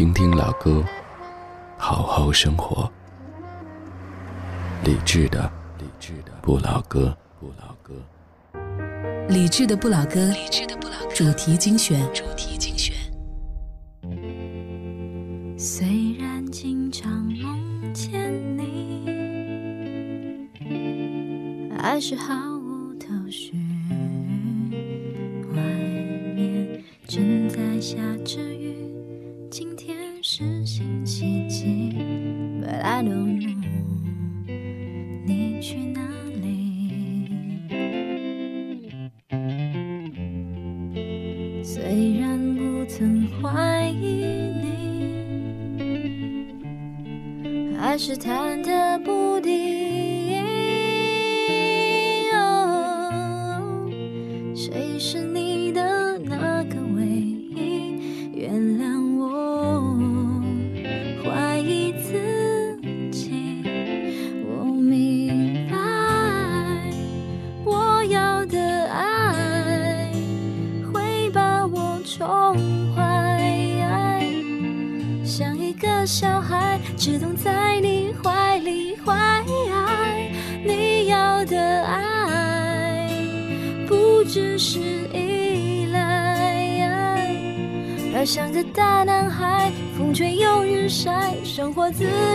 听听老歌，好好生活。理智的，理智的不老歌，不老歌。理智的不老歌，理智的不老歌。主题精选，主题精自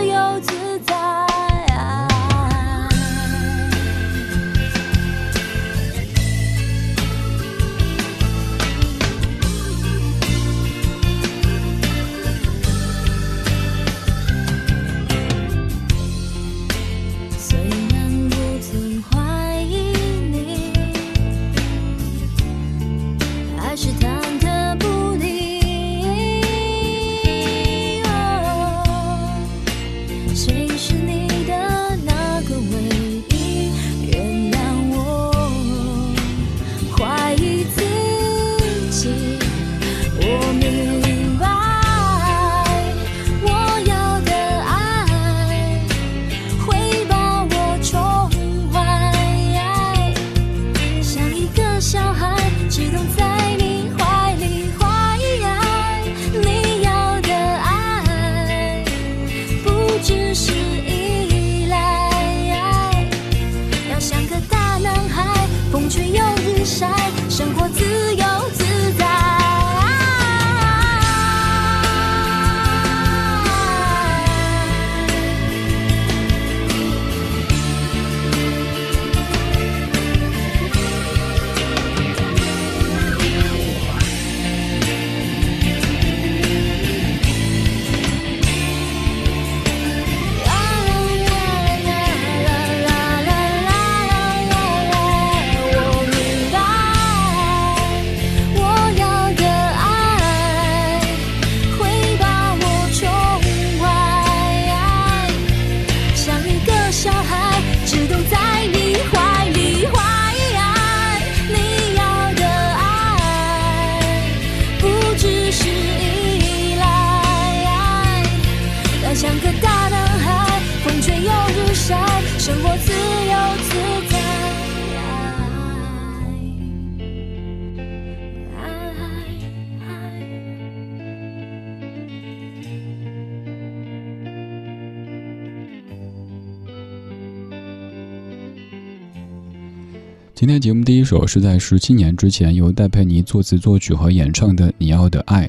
今天节目第一首是在十七年之前由戴佩妮作词作曲和演唱的《你要的爱》，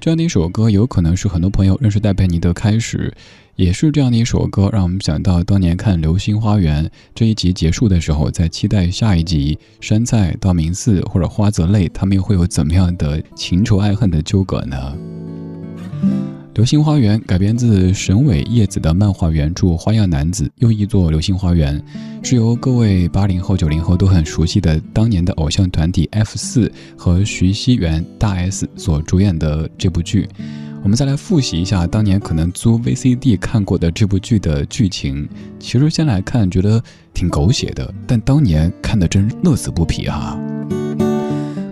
这样的一首歌有可能是很多朋友认识戴佩妮的开始，也是这样的一首歌让我们想到当年看《流星花园》这一集结束的时候，在期待下一集山菜、道明寺或者花泽类他们又会有怎么样的情仇爱恨的纠葛呢？《流星花园》改编自神尾叶子的漫画原著《花样男子》，又译作《流星花园》，是由各位八零后、九零后都很熟悉的当年的偶像团体 F 四和徐熙媛大 S 所主演的这部剧。我们再来复习一下当年可能租 VCD 看过的这部剧的剧情。其实先来看，觉得挺狗血的，但当年看的真乐此不疲啊！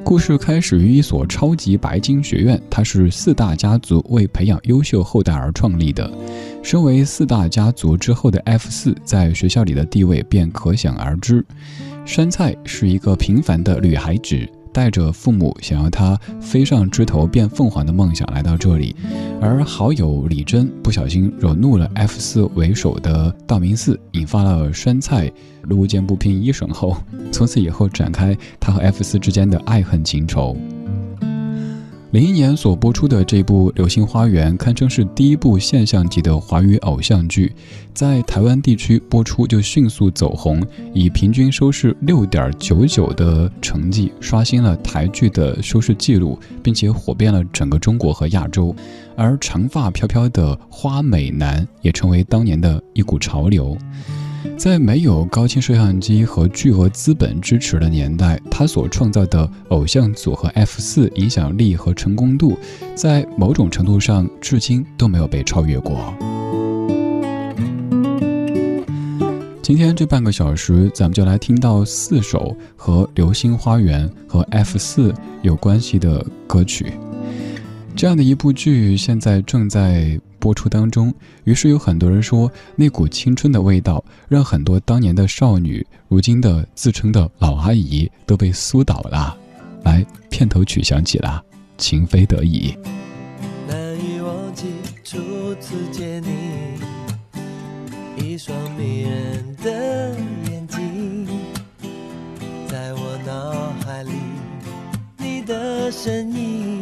故事开始于一所超级白金学院，它是四大家族为培养优秀后代而创立的。身为四大家族之后的 F 四，在学校里的地位便可想而知。山菜是一个平凡的女孩子。带着父母想要他飞上枝头变凤凰的梦想来到这里，而好友李真不小心惹怒了 F 四为首的道明寺，引发了山菜路见不平一声后，从此以后展开他和 F 四之间的爱恨情仇。零一年所播出的这部《流星花园》堪称是第一部现象级的华语偶像剧，在台湾地区播出就迅速走红，以平均收视六点九九的成绩刷新了台剧的收视记录，并且火遍了整个中国和亚洲。而长发飘飘的花美男也成为当年的一股潮流。在没有高清摄像机和巨额资本支持的年代，他所创造的偶像组合 F 四影响力和成功度，在某种程度上至今都没有被超越过。今天这半个小时，咱们就来听到四首和《流星花园》和 F 四有关系的歌曲。这样的一部剧，现在正在。播出当中，于是有很多人说，那股青春的味道，让很多当年的少女，如今的自称的老阿姨都被苏倒了。来，片头曲响起了，情非得已。难以忘记初次见你，一双迷人的眼睛，在我脑海里，你的身影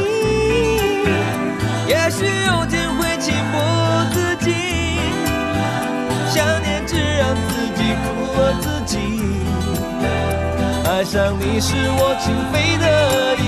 爱上你是我情非得已。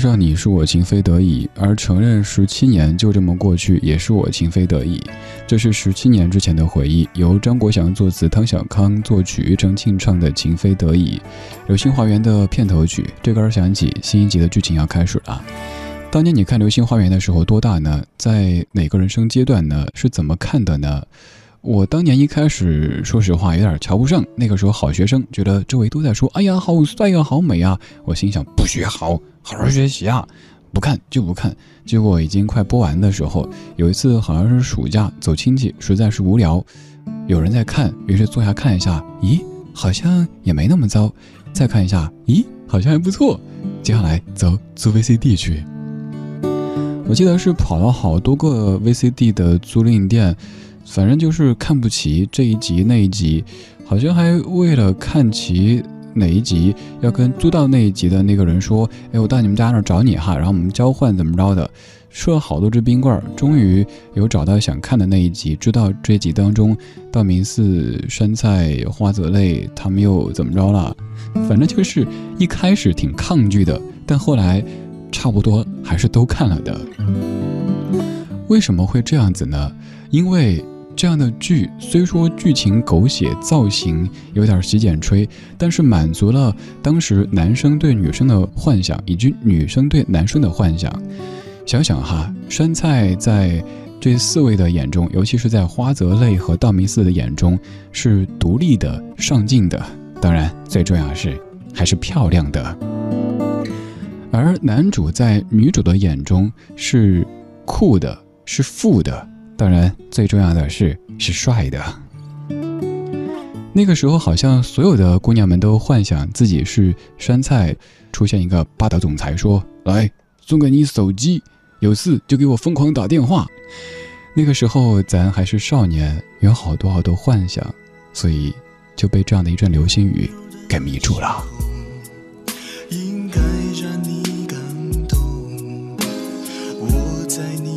上你是我情非得已，而承认十七年就这么过去也是我情非得已。这是十七年之前的回忆，由张国祥作词，汤小康作曲，庾澄庆唱的《情非得已》，《流星花园》的片头曲。这歌儿响起，新一集的剧情要开始了。当年你看《流星花园》的时候多大呢？在哪个人生阶段呢？是怎么看的呢？我当年一开始，说实话有点瞧不上。那个时候好学生，觉得周围都在说：“哎呀，好帅呀，好美啊！”我心想：不学好，好好学习啊！不看就不看。结果已经快播完的时候，有一次好像是暑假走亲戚，实在是无聊，有人在看，于是坐下看一下，咦，好像也没那么糟。再看一下，咦，好像还不错。接下来走租 VCD 去。我记得是跑了好多个 VCD 的租赁店，反正就是看不齐这一集那一集，好像还为了看齐哪一集，要跟租到那一集的那个人说：“哎，我到你们家那儿找你哈，然后我们交换怎么着的。”吃了好多只冰棍儿，终于有找到想看的那一集，知道这集当中道明寺、山菜、花泽类他们又怎么着了。反正就是一开始挺抗拒的，但后来差不多还是都看了的。为什么会这样子呢？因为这样的剧虽说剧情狗血、造型有点洗剪吹，但是满足了当时男生对女生的幻想，以及女生对男生的幻想。想想哈，山菜在这四位的眼中，尤其是在花泽类和道明寺的眼中，是独立的、上进的。当然，最重要的是还是漂亮的。而男主在女主的眼中是酷的，是富的。当然，最重要的是是帅的。那个时候，好像所有的姑娘们都幻想自己是山菜，出现一个霸道总裁说：“来，送给你手机，有事就给我疯狂打电话。”那个时候咱还是少年，有好多好多幻想，所以就被这样的一阵流星雨给迷住了。应该让你感动。我在你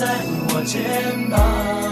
在我肩膀，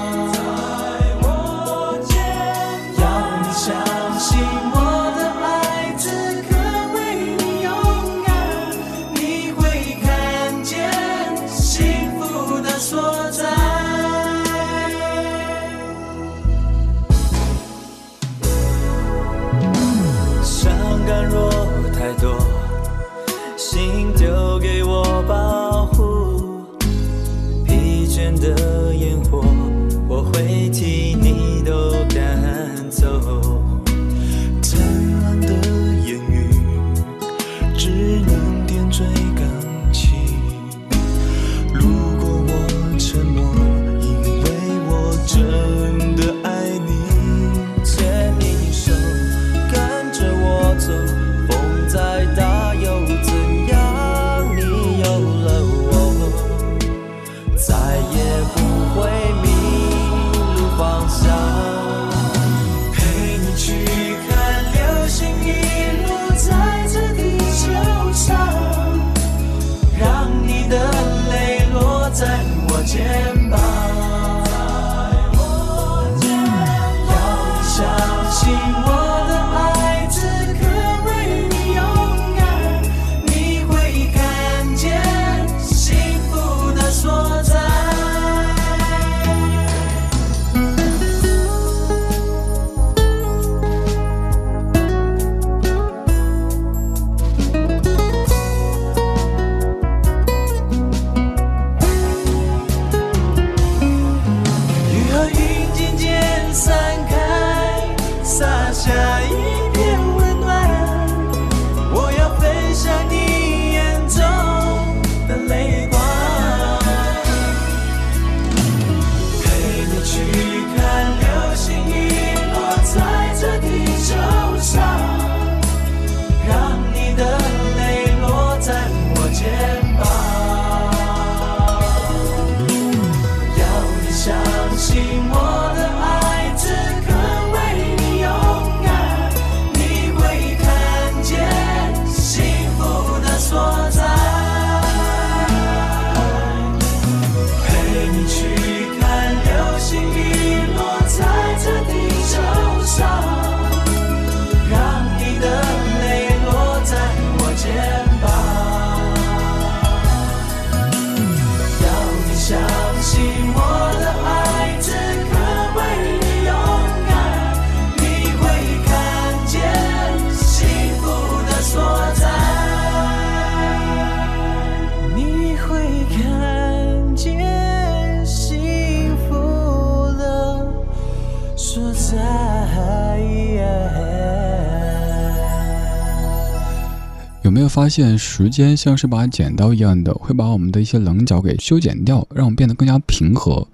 发现，时间像是把剪刀一样的，会把我们的一些棱角给修剪掉，让我们变得更加平和？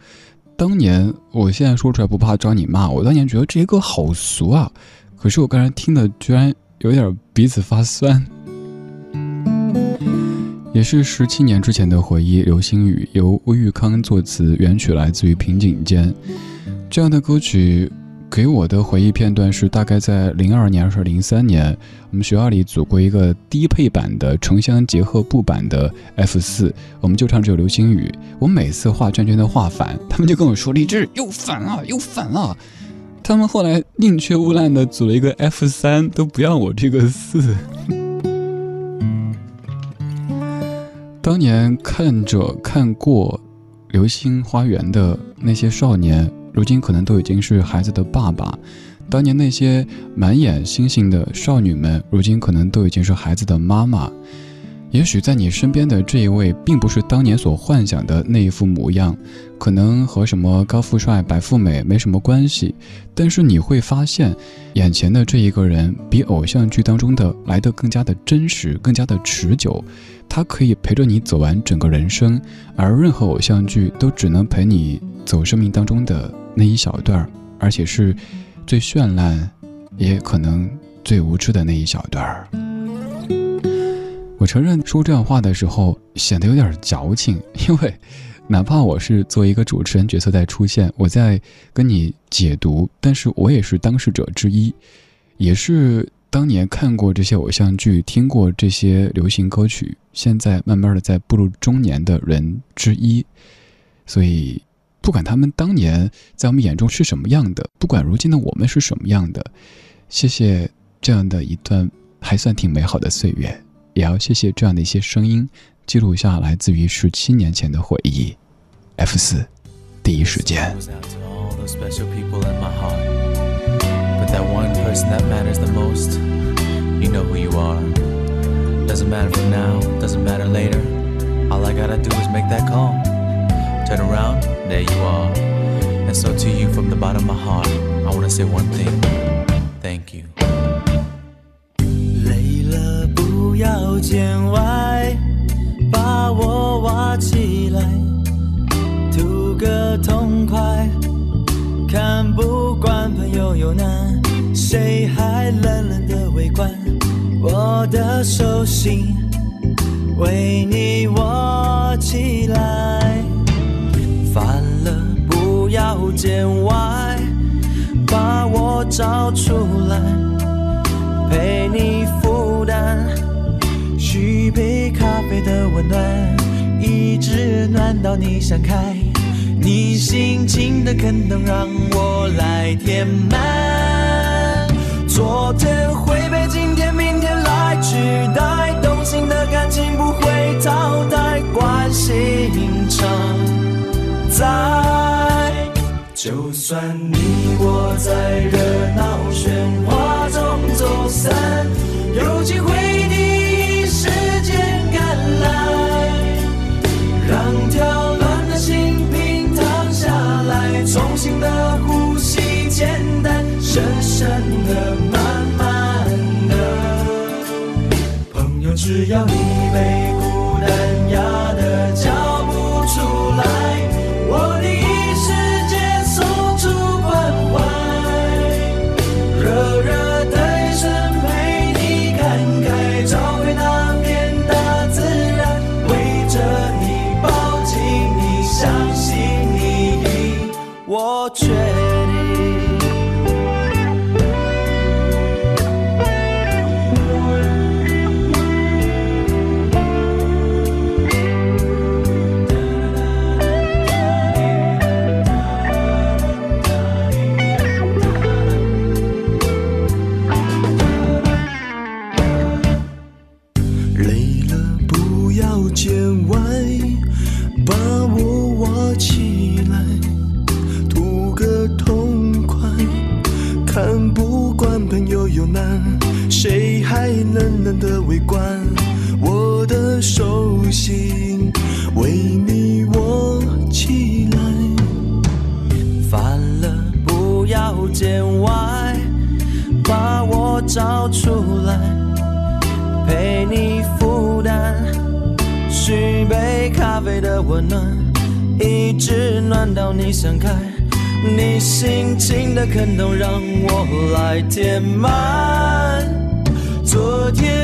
当年，我现在说出来不怕招你骂，我当年觉得这些歌好俗啊，可是我刚才听的居然有点鼻子发酸。也是十七年之前的回忆，《流星雨》由魏玉康作词，原曲来自于平井坚。这样的歌曲给我的回忆片段是，大概在零二年还是零三年，我们学校里组过一个低配版的城乡结合部版的 F 四，我们就唱这首《流星雨》。我每次画圈圈都画反，他们就跟我说：“李志又反了，又反了。”他们后来宁缺毋滥的组了一个 F 三，都不要我这个四。当年看着看过《流星花园》的那些少年，如今可能都已经是孩子的爸爸；当年那些满眼星星的少女们，如今可能都已经是孩子的妈妈。也许在你身边的这一位，并不是当年所幻想的那一副模样，可能和什么高富帅、白富美没什么关系。但是你会发现，眼前的这一个人，比偶像剧当中的来得更加的真实，更加的持久。他可以陪着你走完整个人生，而任何偶像剧都只能陪你走生命当中的那一小段儿，而且是最绚烂，也可能最无知的那一小段儿。我承认说这样话的时候显得有点矫情，因为哪怕我是作为一个主持人角色在出现，我在跟你解读，但是我也是当事者之一，也是当年看过这些偶像剧、听过这些流行歌曲，现在慢慢的在步入中年的人之一，所以不管他们当年在我们眼中是什么样的，不管如今的我们是什么样的，谢谢这样的一段还算挺美好的岁月。也要谢谢这样的一些声音，记录下来自于十七年前的回忆。F 四，第一时间。goes out to all those special people in my heart. But that one person that matters the most, you know who you are. Doesn't matter from now, doesn't matter later. All I gotta do is make that call. Turn around, there you are. And so to you from the bottom of my heart, I wanna say one thing. Thank you. 累了不要见外，把我挖起来，图个痛快。看不惯朋友有难，谁还冷冷的围观？我的手心为你握起来，要见外，把我找出来。陪你负担，续杯咖啡的温暖，一直暖到你想开。你心情的坑洞让我来填满。昨天会被今天、明天来取代，动心的感情不会淘汰，关心常在。就算你我在热闹喧哗中走散，有机会第一时间赶来，让跳乱的心平躺下来，重新的呼吸，简单、深深的、慢慢的。朋友，只要你被只暖到你想开你心情的坑洞让我来填满。昨天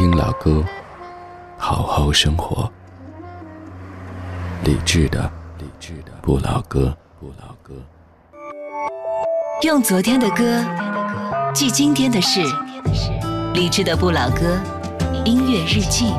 听老歌，好好生活。理智的，理智的不老歌，不老歌。用昨天的歌记今天的事，理智的不老歌，音乐日记。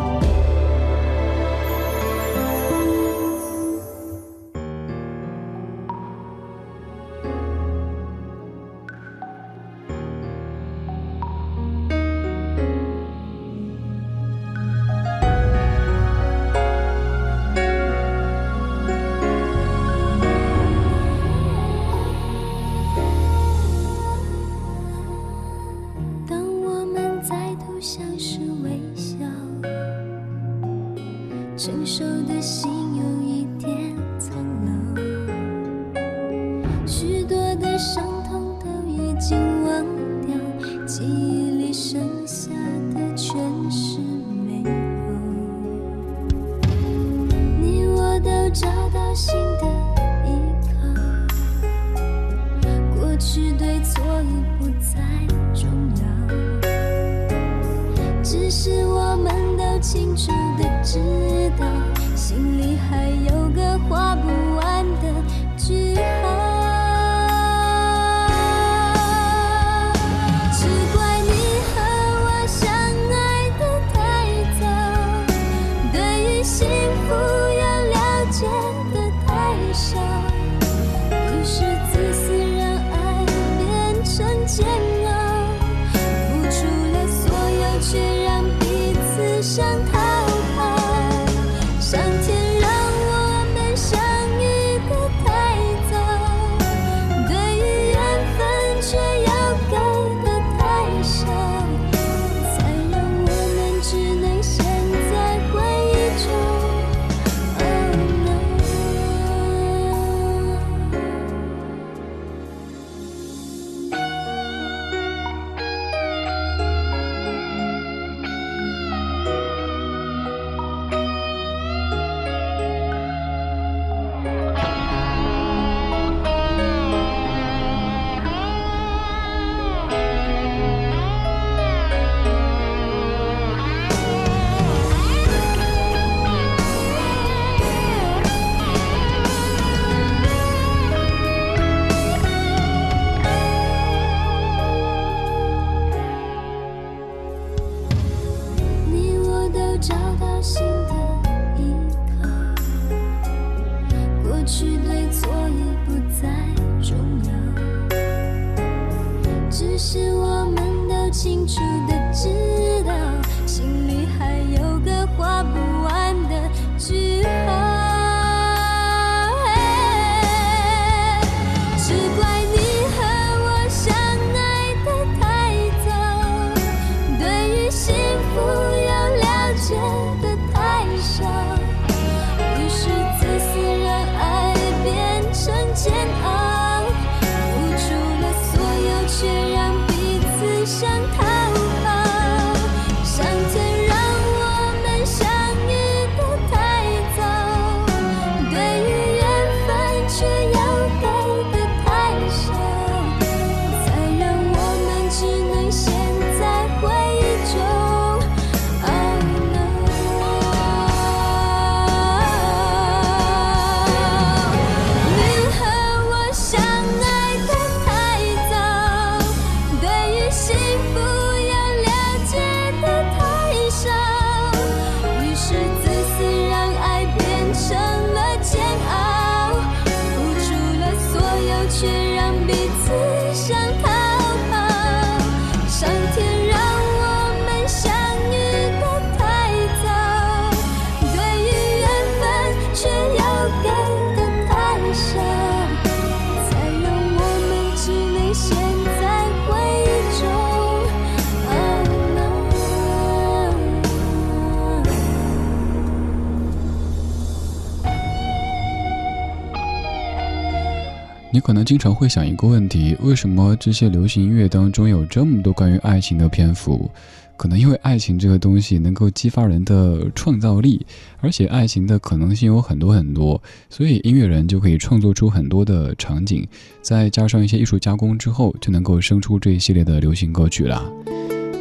可能经常会想一个问题：为什么这些流行音乐当中有这么多关于爱情的篇幅？可能因为爱情这个东西能够激发人的创造力，而且爱情的可能性有很多很多，所以音乐人就可以创作出很多的场景，再加上一些艺术加工之后，就能够生出这一系列的流行歌曲啦。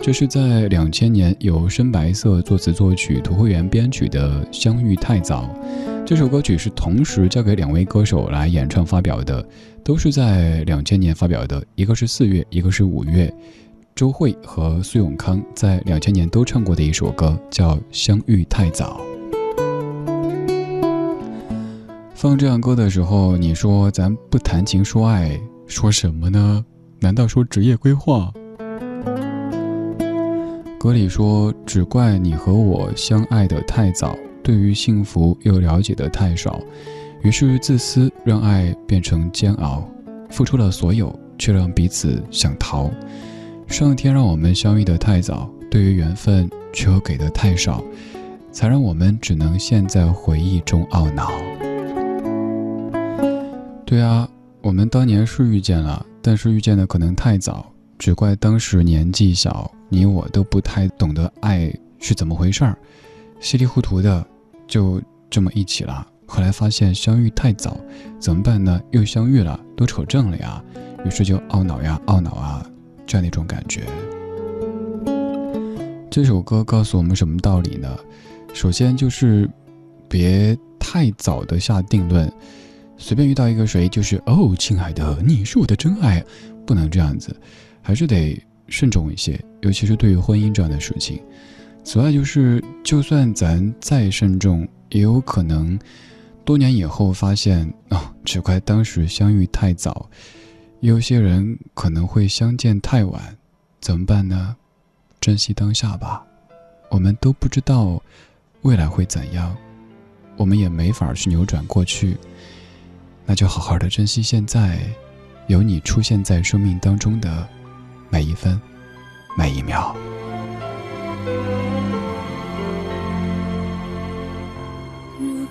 这是在两千年由深白色作词作曲、涂慧源编曲的《相遇太早》。这首歌曲是同时交给两位歌手来演唱发表的，都是在两千年发表的，一个是四月，一个是五月。周蕙和苏永康在两千年都唱过的一首歌，叫《相遇太早》。放这样歌的时候，你说咱不谈情说爱，说什么呢？难道说职业规划？歌里说：“只怪你和我相爱的太早，对于幸福又了解的太少，于是自私让爱变成煎熬，付出了所有，却让彼此想逃。上天让我们相遇的太早，对于缘分却又给的太少，才让我们只能陷在回忆中懊恼。”对啊，我们当年是遇见了，但是遇见的可能太早，只怪当时年纪小，你我都不太懂得爱是怎么回事儿，稀里糊涂的就这么一起了。后来发现相遇太早，怎么办呢？又相遇了，都扯证了呀，于是就懊恼呀，懊恼啊，这样的一种感觉。这首歌告诉我们什么道理呢？首先就是别太早的下定论。随便遇到一个谁，就是哦，亲爱的，你是我的真爱，不能这样子，还是得慎重一些，尤其是对于婚姻这样的事情。此外，就是就算咱再慎重，也有可能多年以后发现哦，只怪当时相遇太早，有些人可能会相见太晚，怎么办呢？珍惜当下吧，我们都不知道未来会怎样，我们也没法去扭转过去。那就好好的珍惜现在，有你出现在生命当中的每一分、每一秒。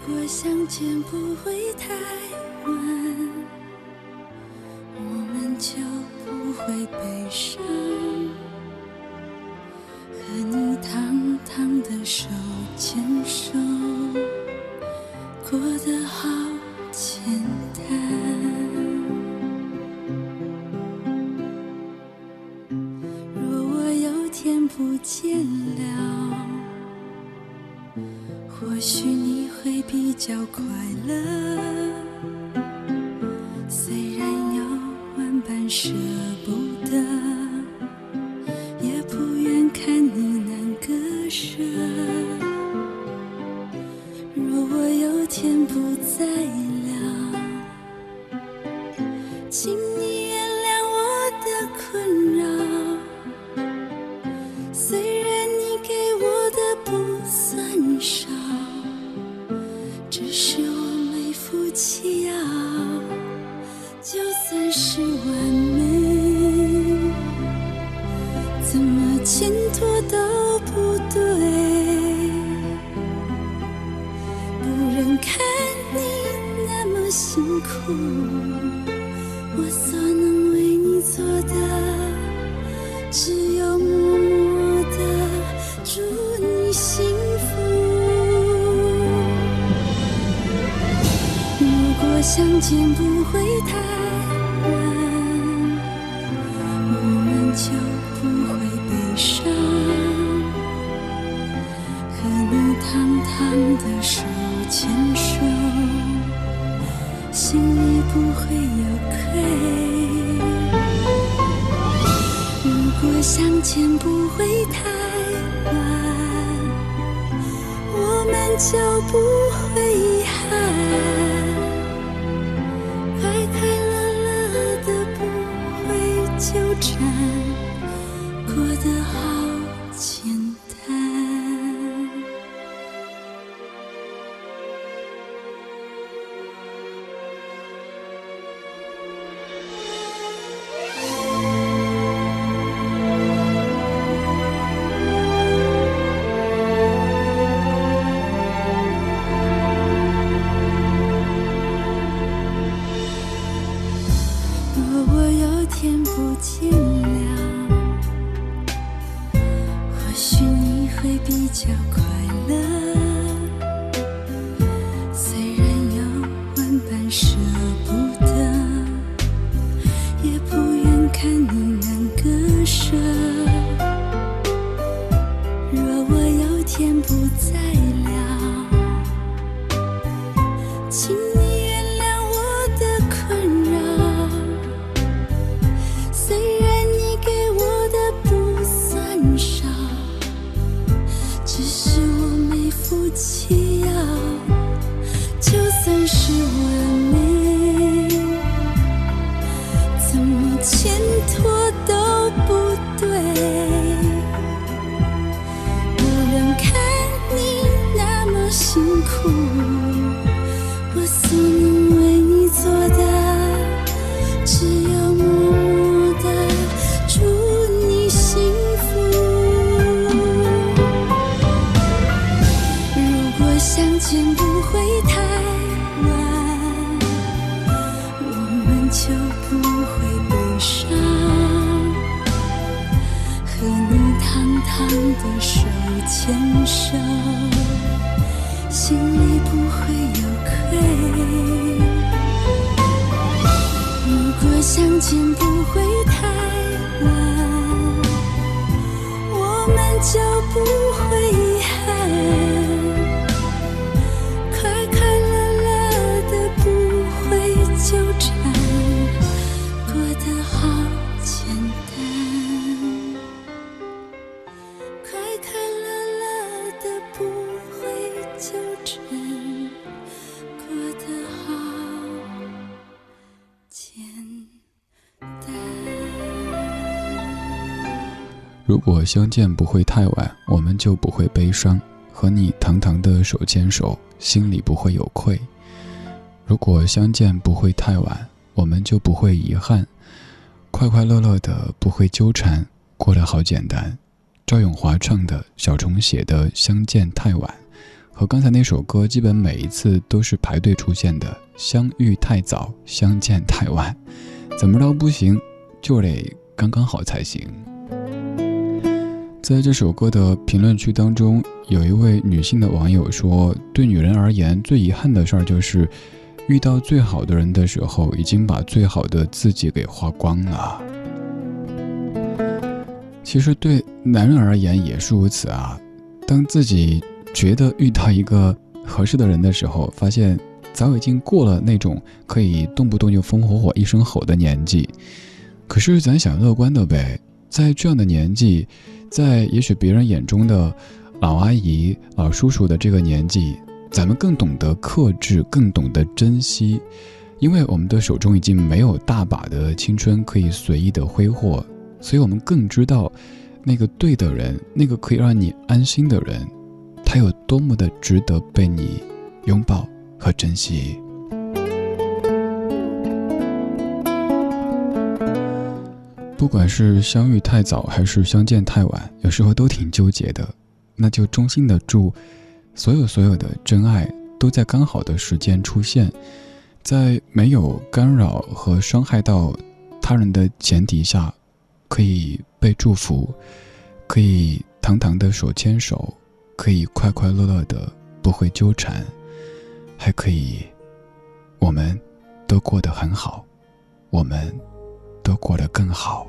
果相见不会太晚，我们就不会悲伤。和你堂堂的手牵手，过得好我所能为你做的，只有默默的祝你幸福。如果相见不许你会比较快乐。牵如果相见不会太晚，我们就不会悲伤。和你堂堂的手牵手，心里不会有愧。如果相见不会太晚，我们就不会遗憾。快快乐乐的不会纠缠，过得好简单。赵咏华唱的，小虫写的《相见太晚》，和刚才那首歌基本每一次都是排队出现的。相遇太早，相见太晚，怎么着不行，就得刚刚好才行。在这首歌的评论区当中，有一位女性的网友说：“对女人而言，最遗憾的事儿就是，遇到最好的人的时候，已经把最好的自己给花光了。”其实对男人而言也是如此啊。当自己觉得遇到一个合适的人的时候，发现早已经过了那种可以动不动就风火火一声吼的年纪。可是咱想乐观的呗，在这样的年纪，在也许别人眼中的老阿姨、老叔叔的这个年纪，咱们更懂得克制，更懂得珍惜。因为我们的手中已经没有大把的青春可以随意的挥霍，所以我们更知道那个对的人，那个可以让你安心的人，他有多么的值得被你拥抱和珍惜。不管是相遇太早还是相见太晚，有时候都挺纠结的。那就衷心的祝所有所有的真爱都在刚好的时间出现，在没有干扰和伤害到他人的前提下，可以被祝福，可以堂堂的手牵手，可以快快乐乐的不会纠缠，还可以，我们都过得很好，我们都过得更好。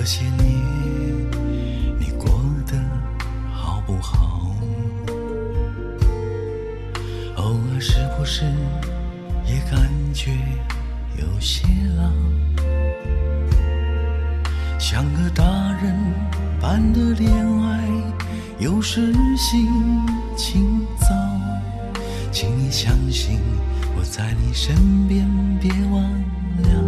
这些年你过得好不好？偶尔是不是也感觉有些老？像个大人般的恋爱，有时心情糟。请你相信我在你身边，别忘了。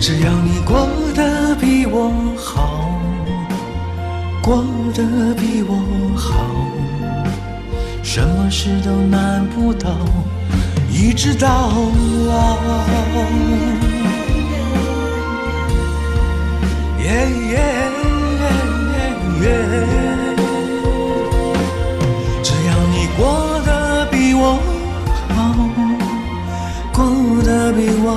只要你过得比我好，过得比我好，什么事都难不倒，一直到老。耶耶耶！只要你过得比我好，过得比我好，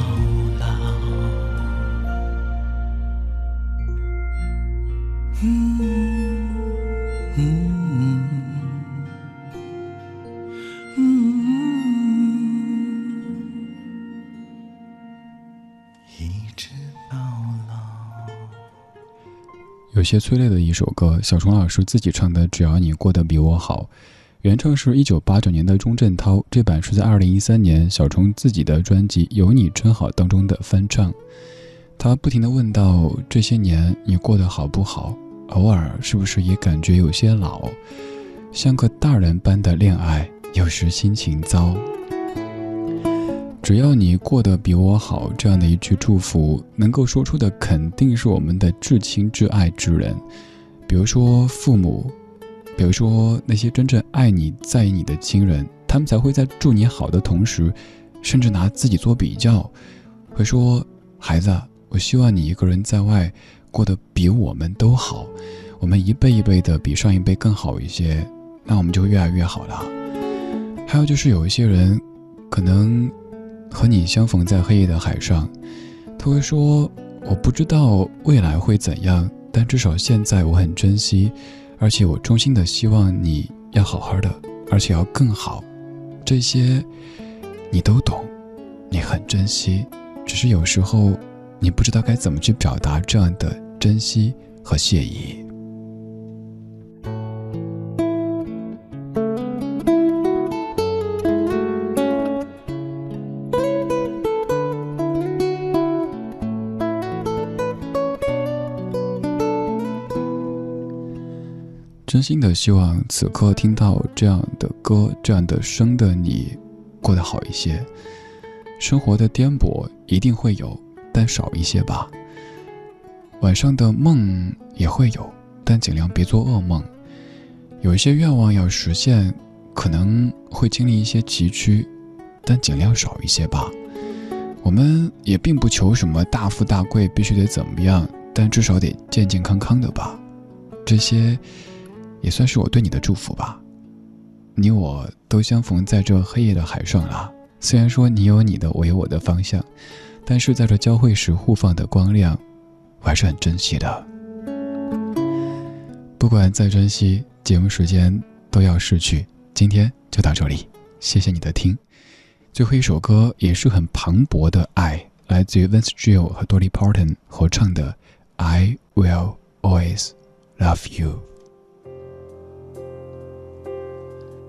些催泪的一首歌，小虫老师自己唱的《只要你过得比我好》，原唱是一九八九年的钟镇涛，这版是在二零一三年小虫自己的专辑《有你真好》当中的翻唱。他不停地问道：这些年你过得好不好？偶尔是不是也感觉有些老？像个大人般的恋爱，有时心情糟。只要你过得比我好，这样的一句祝福，能够说出的肯定是我们的至亲至爱之人，比如说父母，比如说那些真正爱你、在意你的亲人，他们才会在祝你好的同时，甚至拿自己做比较，会说：“孩子，我希望你一个人在外过得比我们都好，我们一辈一辈的比上一辈更好一些，那我们就越来越好了。”还有就是有一些人，可能。和你相逢在黑夜的海上，他会说：“我不知道未来会怎样，但至少现在我很珍惜，而且我衷心的希望你要好好的，而且要更好。这些你都懂，你很珍惜，只是有时候你不知道该怎么去表达这样的珍惜和谢意。”真心的希望此刻听到这样的歌、这样的声的你，过得好一些。生活的颠簸一定会有，但少一些吧。晚上的梦也会有，但尽量别做噩梦。有一些愿望要实现，可能会经历一些崎岖，但尽量少一些吧。我们也并不求什么大富大贵，必须得怎么样，但至少得健健康康的吧。这些。也算是我对你的祝福吧。你我都相逢在这黑夜的海上了。虽然说你有你的，我有我的方向，但是在这交汇时互放的光亮，我还是很珍惜的。不管再珍惜，节目时间都要逝去。今天就到这里，谢谢你的听。最后一首歌也是很磅礴的爱，来自于 Vince Gill 和 Dolly Parton 合唱的《I Will Always Love You》。